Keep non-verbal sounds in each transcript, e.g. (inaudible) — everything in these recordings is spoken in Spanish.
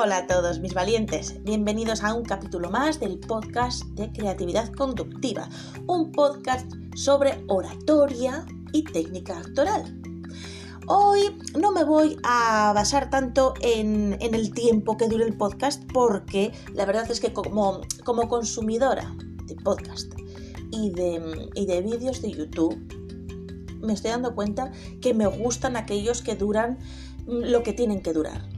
Hola a todos mis valientes, bienvenidos a un capítulo más del podcast de Creatividad Conductiva, un podcast sobre oratoria y técnica actoral. Hoy no me voy a basar tanto en, el tiempo que dure el podcast porque la verdad es que como, consumidora de podcast y de, y de vídeos de YouTube me estoy dando cuenta que me gustan aquellos que duran lo que tienen que durar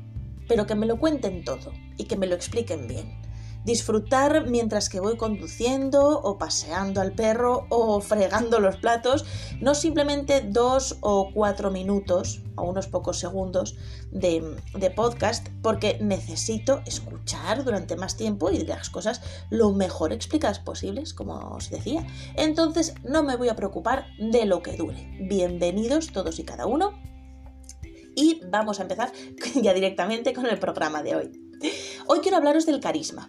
pero que me lo cuenten todo y que me lo expliquen bien. Disfrutar mientras que voy conduciendo o paseando al perro o fregando los platos, no simplemente dos o cuatro minutos o unos pocos segundos de, podcast, porque necesito escuchar durante más tiempo y las cosas lo mejor explicadas posibles, como os decía. Entonces no me voy a preocupar de lo que dure. Bienvenidos todos y cada uno y vamos a empezar (laughs) ya directamente con el programa de hoy. Hoy quiero hablaros del carisma.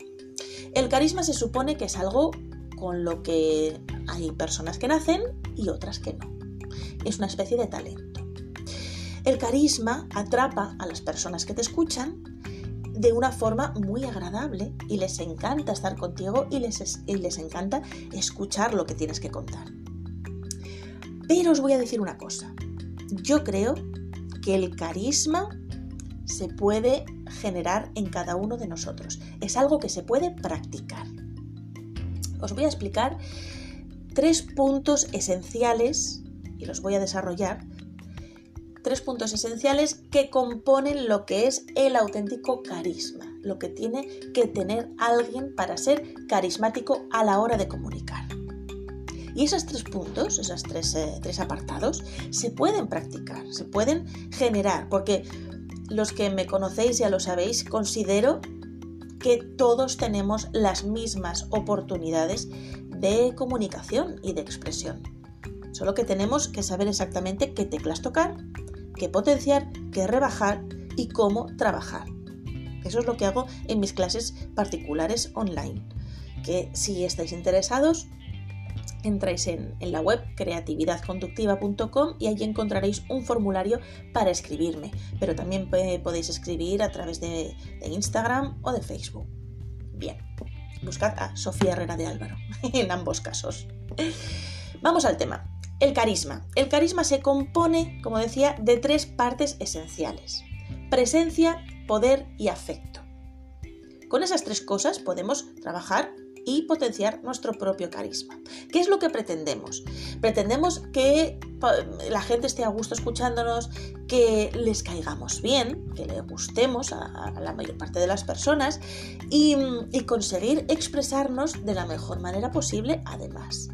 El carisma se supone que es algo con lo que hay personas que nacen y otras que no. Es una especie de talento. El carisma atrapa a las personas que te escuchan de una forma muy agradable y les encanta estar contigo y les, y les encanta escuchar lo que tienes que contar. Pero os voy a decir una cosa. Yo creo que el carisma se puede generar en cada uno de nosotros. Es algo que se puede practicar. Os voy a explicar tres puntos esenciales, y los voy a desarrollar, tres puntos esenciales que componen lo que es el auténtico carisma, lo que tiene que tener alguien para ser carismático a la hora de comunicar. Y esos tres puntos, esos tres, eh, tres apartados, se pueden practicar, se pueden generar, porque los que me conocéis ya lo sabéis, considero que todos tenemos las mismas oportunidades de comunicación y de expresión. Solo que tenemos que saber exactamente qué teclas tocar, qué potenciar, qué rebajar y cómo trabajar. Eso es lo que hago en mis clases particulares online. Que si estáis interesados, entráis en, la web creatividadconductiva.com y allí encontraréis un formulario para escribirme, pero también podéis escribir a través de, de Instagram o de Facebook. Bien, buscad a Sofía Herrera de Álvaro (laughs) en ambos casos. Vamos al tema. El carisma. El carisma se compone, como decía, de tres partes esenciales. Presencia, poder y afecto. Con esas tres cosas podemos trabajar y potenciar nuestro propio carisma. ¿Qué es lo que pretendemos? Pretendemos que la gente esté a gusto escuchándonos, que les caigamos bien, que le gustemos a, la mayor parte de las personas y, conseguir expresarnos de la mejor manera posible además.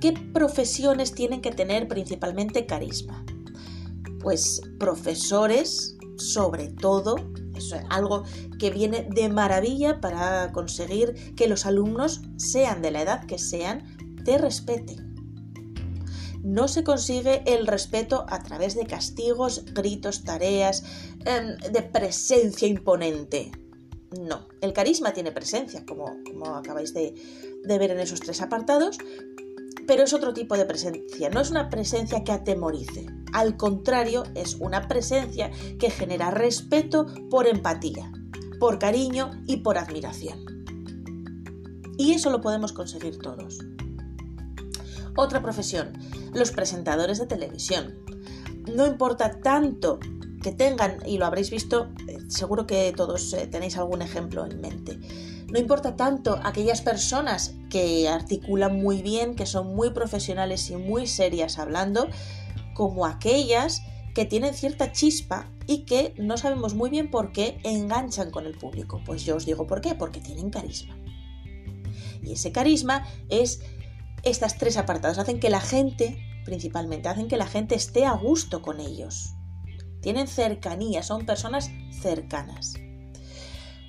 ¿Qué profesiones tienen que tener principalmente carisma? Pues profesores, sobre todo, es algo que viene de maravilla para conseguir que los alumnos, sean de la edad que sean, te respeten. No se consigue el respeto a través de castigos, gritos, tareas, em, de presencia imponente. No, el carisma tiene presencia, como, como acabáis de, de ver en esos tres apartados, pero es otro tipo de presencia, no es una presencia que atemorice. Al contrario, es una presencia que genera respeto por empatía, por cariño y por admiración. Y eso lo podemos conseguir todos. Otra profesión, los presentadores de televisión. No importa tanto que tengan, y lo habréis visto, eh, seguro que todos eh, tenéis algún ejemplo en mente, no importa tanto aquellas personas que articulan muy bien, que son muy profesionales y muy serias hablando, como aquellas que tienen cierta chispa y que no sabemos muy bien por qué enganchan con el público. Pues yo os digo por qué, porque tienen carisma. Y ese carisma es estas tres apartados, hacen que la gente, principalmente, hacen que la gente esté a gusto con ellos. Tienen cercanía, son personas cercanas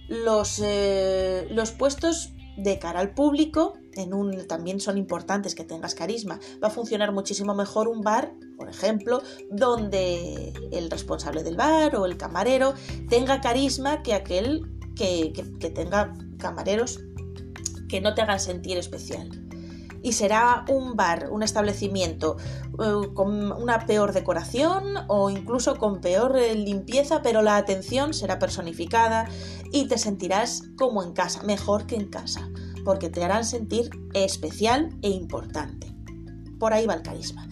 los, eh, los puestos de cara al público en un, también son importantes que tengas carisma. Va a funcionar muchísimo mejor un bar, por ejemplo, donde el responsable del bar o el camarero tenga carisma que aquel que, tenga camareros que no te hagan sentir especial. y será un bar, un establecimiento eh, con una peor decoración o incluso con peor eh, limpieza, pero la atención será personificada y te sentirás como en casa, mejor que en casa, porque te harán sentir especial e importante. Por ahí va el carisma.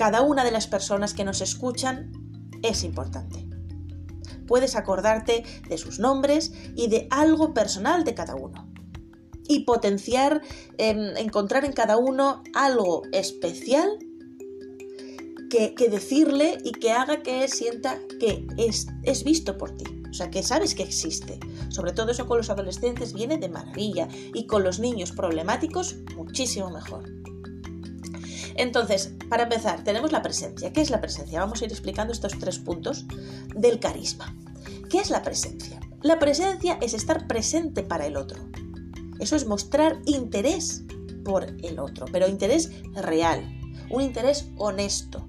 Cada una de las personas que nos escuchan es importante. Puedes acordarte de sus nombres y de algo personal de cada uno y potenciar, em, encontrar en cada uno algo especial que, decirle y que haga que sienta que es, es visto por ti. O sea, que sabes que existe. Sobre todo eso con los adolescentes viene de maravilla y con los niños problemáticos muchísimo mejor. Entonces, para empezar, tenemos la presencia. ¿Qué es la presencia? Vamos a ir explicando estos tres puntos del carisma. ¿Qué es la presencia? La presencia es estar presente para el otro. Eso es mostrar interés por el otro, pero interés real, un interés honesto.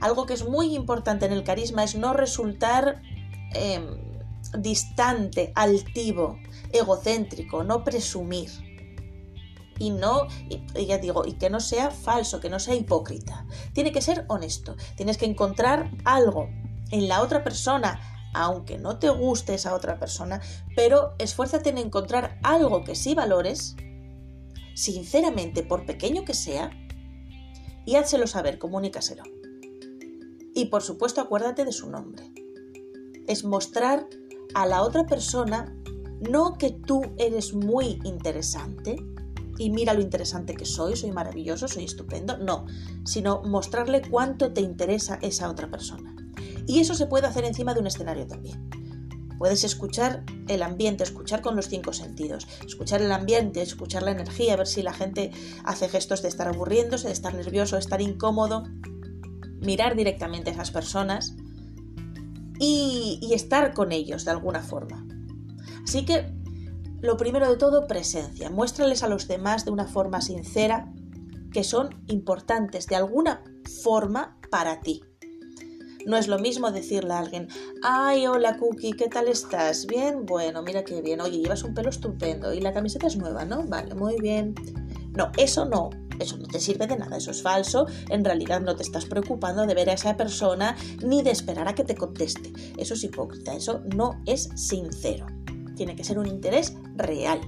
Algo que es muy importante en el carisma es no resultar em, distante, altivo, egocéntrico, no presumir. Y no, ya digo, y que no sea falso, que no sea hipócrita. Tiene que ser honesto. Tienes que encontrar algo en la otra persona, aunque no te guste esa otra persona, pero esfuérzate en encontrar algo que sí valores, sinceramente, por pequeño que sea, y házselo saber, comunícaselo. Y por supuesto, acuérdate de su nombre. Es mostrar a la otra persona no que tú eres muy interesante y mira lo interesante que soy, soy maravilloso, soy estupendo, no, sino mostrarle cuánto te interesa esa otra persona. Y eso se puede hacer encima de un escenario también. Puedes escuchar el ambiente, escuchar con los cinco sentidos, escuchar el ambiente, escuchar la energía, ver si la gente hace gestos de estar aburriéndose, de estar nervioso, de estar incómodo, mirar directamente a esas personas y, y estar con ellos de alguna forma. Así que, lo primero de todo, presencia. Muéstrales a los demás de una forma sincera que son importantes de alguna forma para ti. No es lo mismo decirle a alguien, ay, hola Cookie, ¿qué tal estás? ¿Bien? Bueno, mira qué bien. Oye, llevas un pelo estupendo y la camiseta es nueva, ¿no? Vale, muy bien. No, eso no. Eso no te sirve de nada, eso es falso. En realidad no te estás preocupando de ver a esa persona ni de esperar a que te conteste. Eso es hipócrita, eso no es sincero. Tiene que ser un interés real.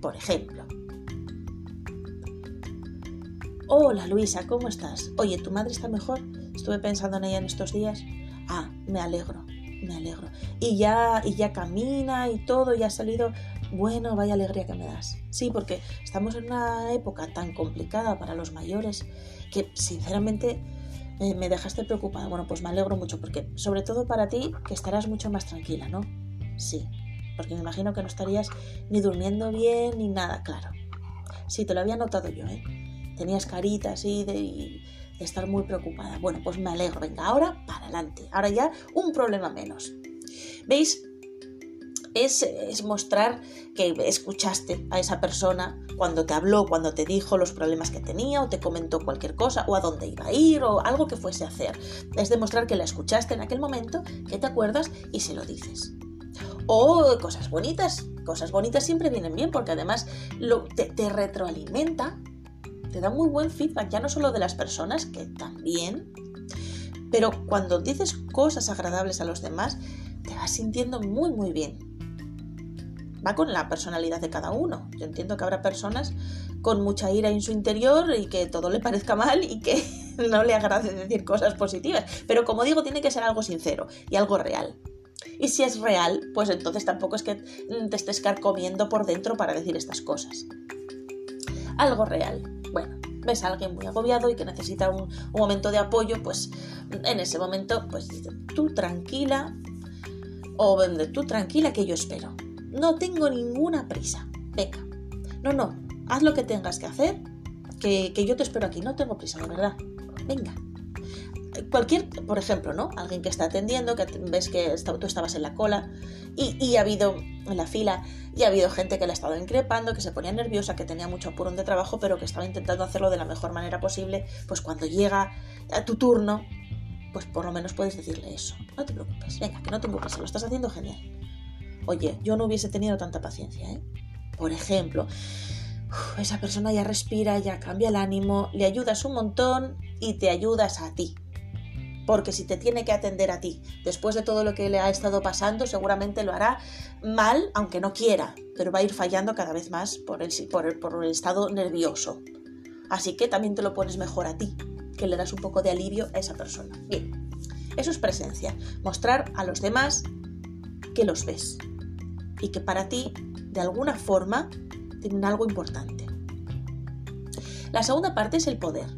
Por ejemplo, Hola Luisa, ¿cómo estás? Oye, ¿tu madre está mejor? Estuve pensando en ella en estos días. Ah, me alegro, me alegro. Y ya, y ya camina y todo, y ha salido. Bueno, vaya alegría que me das. Sí, porque estamos en una época tan complicada para los mayores que sinceramente me dejaste preocupada. Bueno, pues me alegro mucho porque sobre todo para ti que estarás mucho más tranquila, ¿no? Sí, porque me imagino que no estarías ni durmiendo bien ni nada, claro. Sí, te lo había notado yo, ¿eh? Tenías carita así de estar muy preocupada. Bueno, pues me alegro. Venga, ahora para adelante. Ahora ya un problema menos. ¿Veis? Es, es, mostrar que escuchaste a esa persona cuando te habló, cuando te dijo los problemas que tenía o te comentó cualquier cosa o a dónde iba a ir o algo que fuese a hacer. Es demostrar que la escuchaste en aquel momento, que te acuerdas y se lo dices. O cosas bonitas. Cosas bonitas siempre vienen bien porque además te, te retroalimenta te da muy buen feedback, ya no solo de las personas, que también, pero cuando dices cosas agradables a los demás, te vas sintiendo muy, muy bien. Va con la personalidad de cada uno. Yo entiendo que habrá personas con mucha ira en su interior y que todo le parezca mal y que (laughs) no le agrade decir cosas positivas. Pero como digo, tiene que ser algo sincero y algo real. Y si es real, pues entonces tampoco es que te estés carcomiendo por dentro para decir estas cosas. Algo real. Bueno, ves a alguien muy agobiado y que necesita un, momento de apoyo, pues en ese momento, pues tú tranquila o tú tranquila que yo espero. No tengo ninguna prisa. Venga. No, no, haz lo que tengas que hacer, que, que yo te espero aquí. No tengo prisa, de verdad. Venga cualquier, por ejemplo, ¿no? Alguien que está atendiendo, que ves que tú estabas en la cola y, ha habido en la fila y ha habido gente que le ha estado increpando, que se ponía nerviosa, que tenía mucho apurón de trabajo, pero que estaba intentando hacerlo de la mejor manera posible, pues cuando llega a tu turno, pues por lo menos puedes decirle eso. No te preocupes, venga, que no te preocupes, lo estás haciendo genial. Oye, yo no hubiese tenido tanta paciencia, ¿eh? Por ejemplo, esa persona ya respira, ya cambia el ánimo, le ayudas un montón y te ayudas a ti. Porque si te tiene que atender a ti, después de todo lo que le ha estado pasando, seguramente lo hará mal, aunque no quiera, pero va a ir fallando cada vez más por el, por el estado nervioso. Así que también te lo pones mejor a ti, que le das un poco de alivio a esa persona. Bien, eso es presencia, mostrar a los demás que los ves y que para ti, de alguna forma, tienen algo importante. La segunda parte es el poder.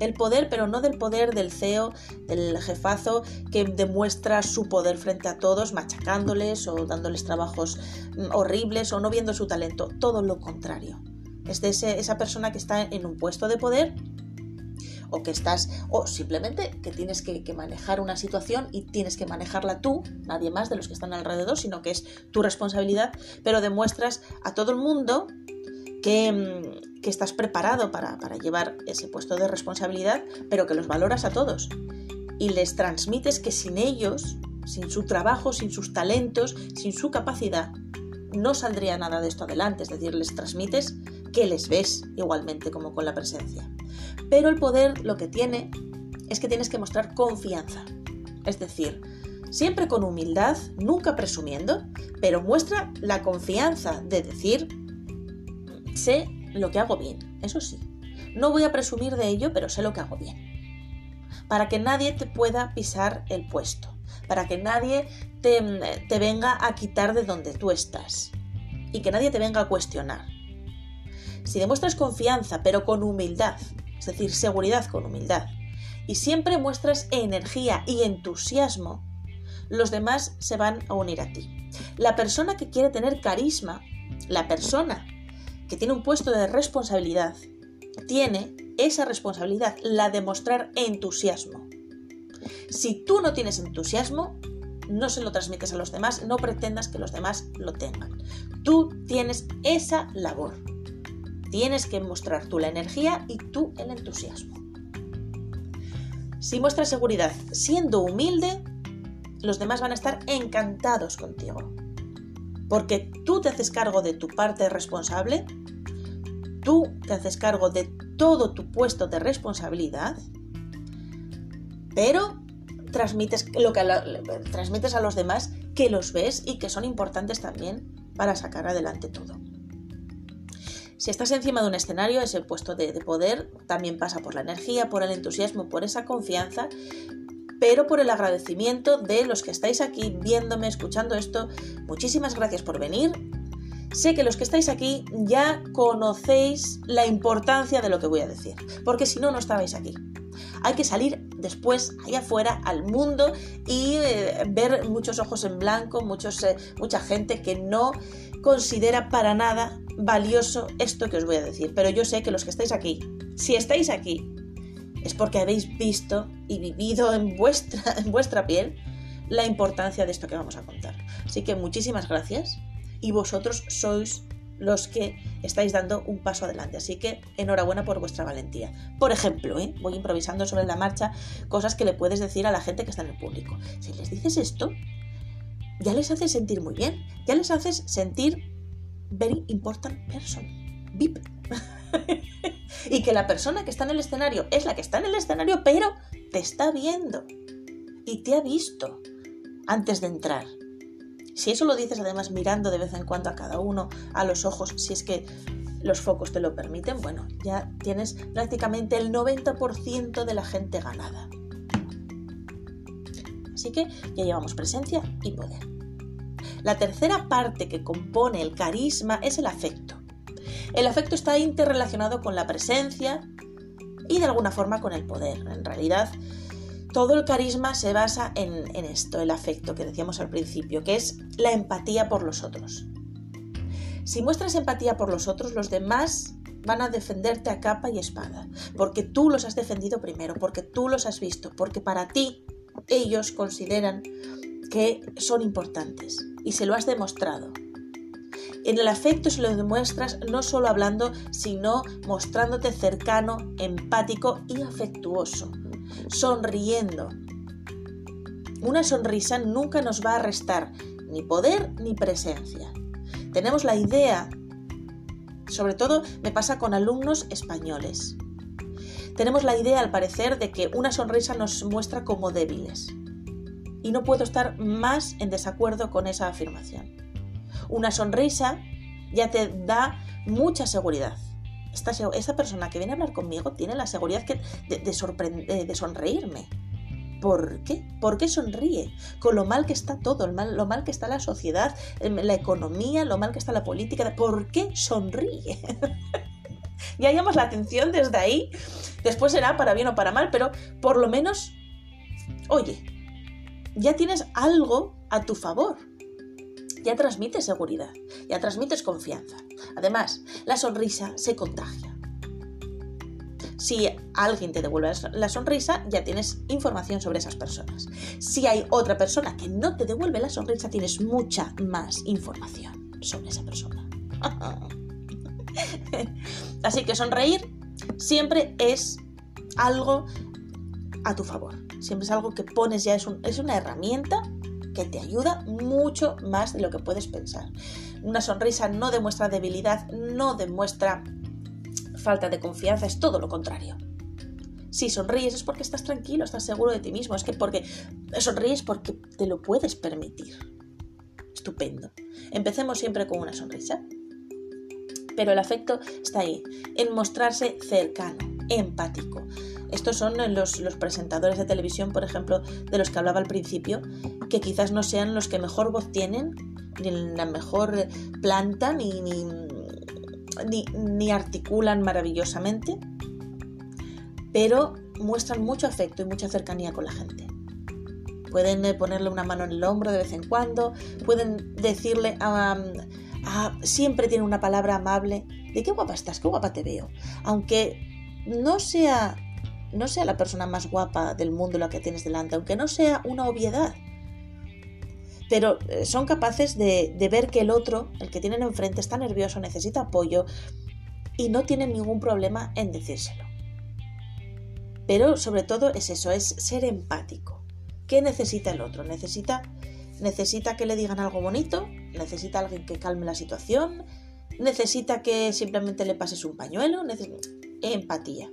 El poder, pero no del poder del CEO, del jefazo, que demuestra su poder frente a todos, machacándoles o dándoles trabajos mm, horribles o no viendo su talento. Todo lo contrario. Es de esa persona que está en un puesto de poder o que estás, o simplemente que tienes que, manejar una situación y tienes que manejarla tú, nadie más de los que están alrededor, sino que es tu responsabilidad, pero demuestras a todo el mundo que, mm, estás preparado para, para llevar ese puesto de responsabilidad, pero que los valoras a todos y les transmites que sin ellos, sin su trabajo, sin sus talentos, sin su capacidad, no saldría nada de esto adelante, es decir, les transmites que les ves igualmente como con la presencia. Pero el poder lo que tiene es que tienes que mostrar confianza. Es decir, siempre con humildad, nunca presumiendo, pero muestra la confianza de decir, sé lo que hago bien, eso sí. No voy a presumir de ello, pero sé lo que hago bien. Para que nadie te pueda pisar el puesto, para que nadie te, venga a quitar de donde tú estás y que nadie te venga a cuestionar. Si demuestras confianza, pero con humildad, es decir, seguridad con humildad, y siempre muestras energía y entusiasmo, los demás se van a unir a ti. La persona que quiere tener carisma, la persona que tiene un puesto de responsabilidad, tiene esa responsabilidad, la de mostrar entusiasmo. Si tú no tienes entusiasmo, no se lo transmites a los demás, no pretendas que los demás lo tengan. Tú tienes esa labor. Tienes que mostrar tú la energía y tú el entusiasmo. Si muestras seguridad siendo humilde, los demás van a estar encantados contigo. Porque tú te haces cargo de tu parte responsable, tú te haces cargo de todo tu puesto de responsabilidad, pero transmites, lo que transmites a los demás que los ves y que son importantes también para sacar adelante todo. Si estás encima de un escenario, ese puesto de, poder también pasa por la energía, por el entusiasmo, por esa confianza, pero por el agradecimiento de los que estáis aquí viéndome, escuchando esto. Muchísimas gracias por venir. Sé que los que estáis aquí ya conocéis la importancia de lo que voy a decir, porque si no, no estabais aquí. Hay que salir después allá afuera al mundo y eh, ver muchos ojos en blanco, muchos, eh, mucha gente que no considera para nada valioso esto que os voy a decir. Pero yo sé que los que estáis aquí, si estáis aquí, es porque habéis visto y vivido en vuestra, (laughs) en vuestra piel la importancia de esto que vamos a contar. Así que muchísimas gracias y vosotros sois los que estáis dando un paso adelante. Así que enhorabuena por vuestra valentía. Por ejemplo, ¿eh? voy improvisando sobre la marcha cosas que le puedes decir a la gente que está en el público. Si les dices esto, ya les haces sentir muy bien, ya les haces sentir very important person, VIP. (laughs) y que la persona que está en el escenario es la que está en el escenario, pero te está viendo y te ha visto antes de entrar. Si eso lo dices además mirando de vez en cuando a cada uno a los ojos, si es que los focos te lo permiten, bueno, ya tienes prácticamente el 90% de la gente ganada. Así que ya llevamos presencia y poder. La tercera parte que compone el carisma es el afecto. El afecto está interrelacionado con la presencia y de alguna forma con el poder. En realidad, todo el carisma se basa en, esto, el afecto que decíamos al principio, que es la empatía por los otros. Si muestras empatía por los otros, los demás van a defenderte a capa y espada, porque tú los has defendido primero, porque tú los has visto, porque para ti ellos consideran que son importantes y se lo has demostrado. En el afecto se lo demuestras no solo hablando, sino mostrándote cercano, empático y afectuoso sonriendo. Una sonrisa nunca nos va a restar ni poder ni presencia. Tenemos la idea Sobre todo me pasa con alumnos españoles. Tenemos la idea, al parecer, de que una sonrisa nos muestra como débiles. Y no puedo estar más en desacuerdo con esa afirmación. Una sonrisa ya te da mucha seguridad. Esta, persona que viene a hablar conmigo tiene la seguridad de, de, de sonreírme. ¿Por qué? ¿Por qué sonríe? Con lo mal que está todo, lo mal que está la sociedad, em, la economía, lo mal que está la política. ¿Por qué sonríe? (laughs) ya llamas la atención desde ahí. Después será para bien o para mal, pero por lo menos, oye, ya tienes algo a tu favor. Ya transmites seguridad, ya transmites confianza. Además, la sonrisa se contagia. Si alguien te devuelve la sonrisa, ya tienes información sobre esas personas. Si hay otra persona que no te devuelve la sonrisa, tienes mucha más información sobre esa persona. (laughs) Así que sonreír siempre es algo a tu favor. Siempre es algo que pones ya, es, es una herramienta que te ayuda mucho más de lo que puedes pensar. Una sonrisa no demuestra debilidad, no demuestra falta de confianza, es todo lo contrario. Si sonríes es porque estás tranquilo, estás seguro de ti mismo, es que porque sonríes porque te lo puedes permitir. Estupendo. Empecemos siempre con una sonrisa. Pero el afecto está ahí, en mostrarse cercano, empático. Estos son los, presentadores de televisión, por ejemplo, de los que hablaba al principio, que quizás no sean los que mejor voz tienen, ni la mejor planta, ni, ni, articulan maravillosamente, pero muestran mucho afecto y mucha cercanía con la gente. Pueden eh, ponerle una mano en el hombro de vez en cuando, pueden decirle, siempre tiene una palabra amable, de qué guapa estás, qué guapa te veo. Aunque no sea, no sea la persona más guapa del mundo la que tienes delante, aunque no sea una obviedad, pero eh, son capaces de, ver que el otro, el que tienen enfrente, está nervioso, necesita apoyo y no tienen ningún problema en decírselo. Pero sobre todo es eso, es ser empático. ¿Qué necesita el otro? Necesita, necesita que le digan algo bonito, necesita alguien que calme la situación, necesita que simplemente le pases un pañuelo, empatía.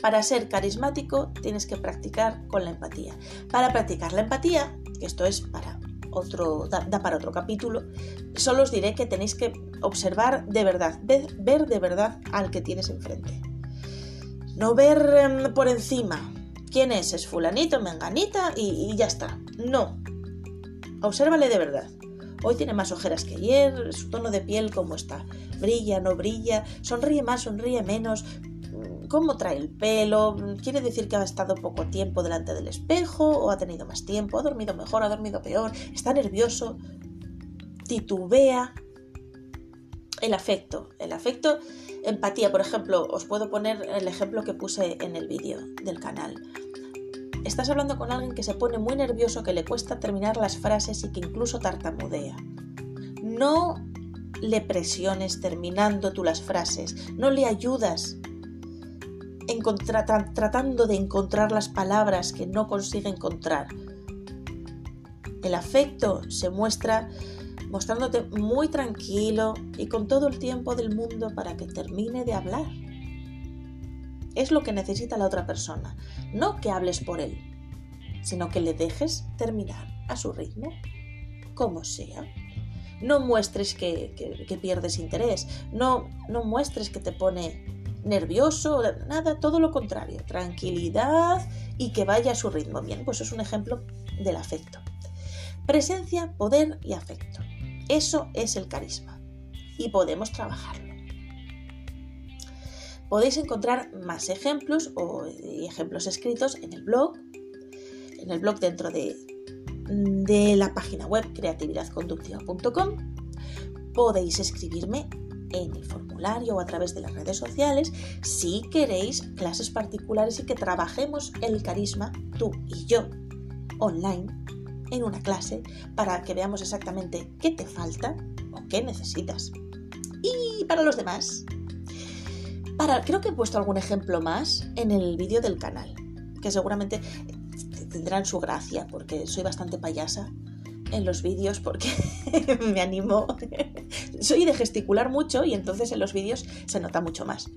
Para ser carismático tienes que practicar con la empatía. Para practicar la empatía esto es para otro, da, para otro capítulo, solo os diré que tenéis que observar de verdad, ver, de verdad al que tienes enfrente. No ver em, por encima quién es, es fulanito, menganita y, y ya está. No. Obsérvale de verdad. Hoy tiene más ojeras que ayer, su tono de piel cómo está. Brilla, no brilla, sonríe más, sonríe menos, cómo trae el pelo, quiere decir que ha estado poco tiempo delante del espejo o ha tenido más tiempo, ha dormido mejor, ha dormido peor, está nervioso, titubea. El afecto, el afecto, empatía, por ejemplo, os puedo poner el ejemplo que puse en el vídeo del canal. Estás hablando con alguien que se pone muy nervioso, que le cuesta terminar las frases y que incluso tartamudea. No le presiones terminando tú las frases, no le ayudas tratando de encontrar las palabras que no consigue encontrar. El afecto se muestra mostrándote muy tranquilo y con todo el tiempo del mundo para que termine de hablar. Es lo que necesita la otra persona, no que hables por él, sino que le dejes terminar a su ritmo, como sea. No muestres que, pierdes interés, no, no muestres que te pone nervioso, nada, todo lo contrario, tranquilidad y que vaya a su ritmo. Bien, pues es un ejemplo del afecto. Presencia, poder y afecto. Eso es el carisma y podemos trabajarlo. Podéis encontrar más ejemplos o ejemplos escritos en el blog, en el blog dentro de, de la página web creatividadconductiva.com. Podéis escribirme en el formulario o a través de las redes sociales si queréis clases particulares y que trabajemos el carisma tú y yo online en una clase para que veamos exactamente qué te falta o qué necesitas. Y para los demás, creo que he puesto algún ejemplo más en el vídeo del canal, que seguramente tendrán su gracia porque soy bastante payasa en los vídeos porque (laughs) me animo. Soy de gesticular mucho y entonces en los vídeos se nota mucho más.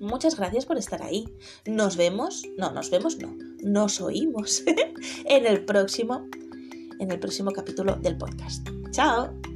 Muchas gracias por estar ahí. Nos vemos, no, nos vemos, no, nos oímos (laughs) en el próximo, en el próximo capítulo del podcast. Chao.